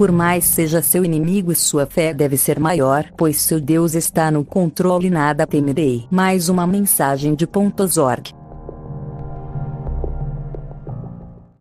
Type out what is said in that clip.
por mais seja seu inimigo, sua fé deve ser maior, pois seu Deus está no controle e nada temerei. Mais uma mensagem de pontos org.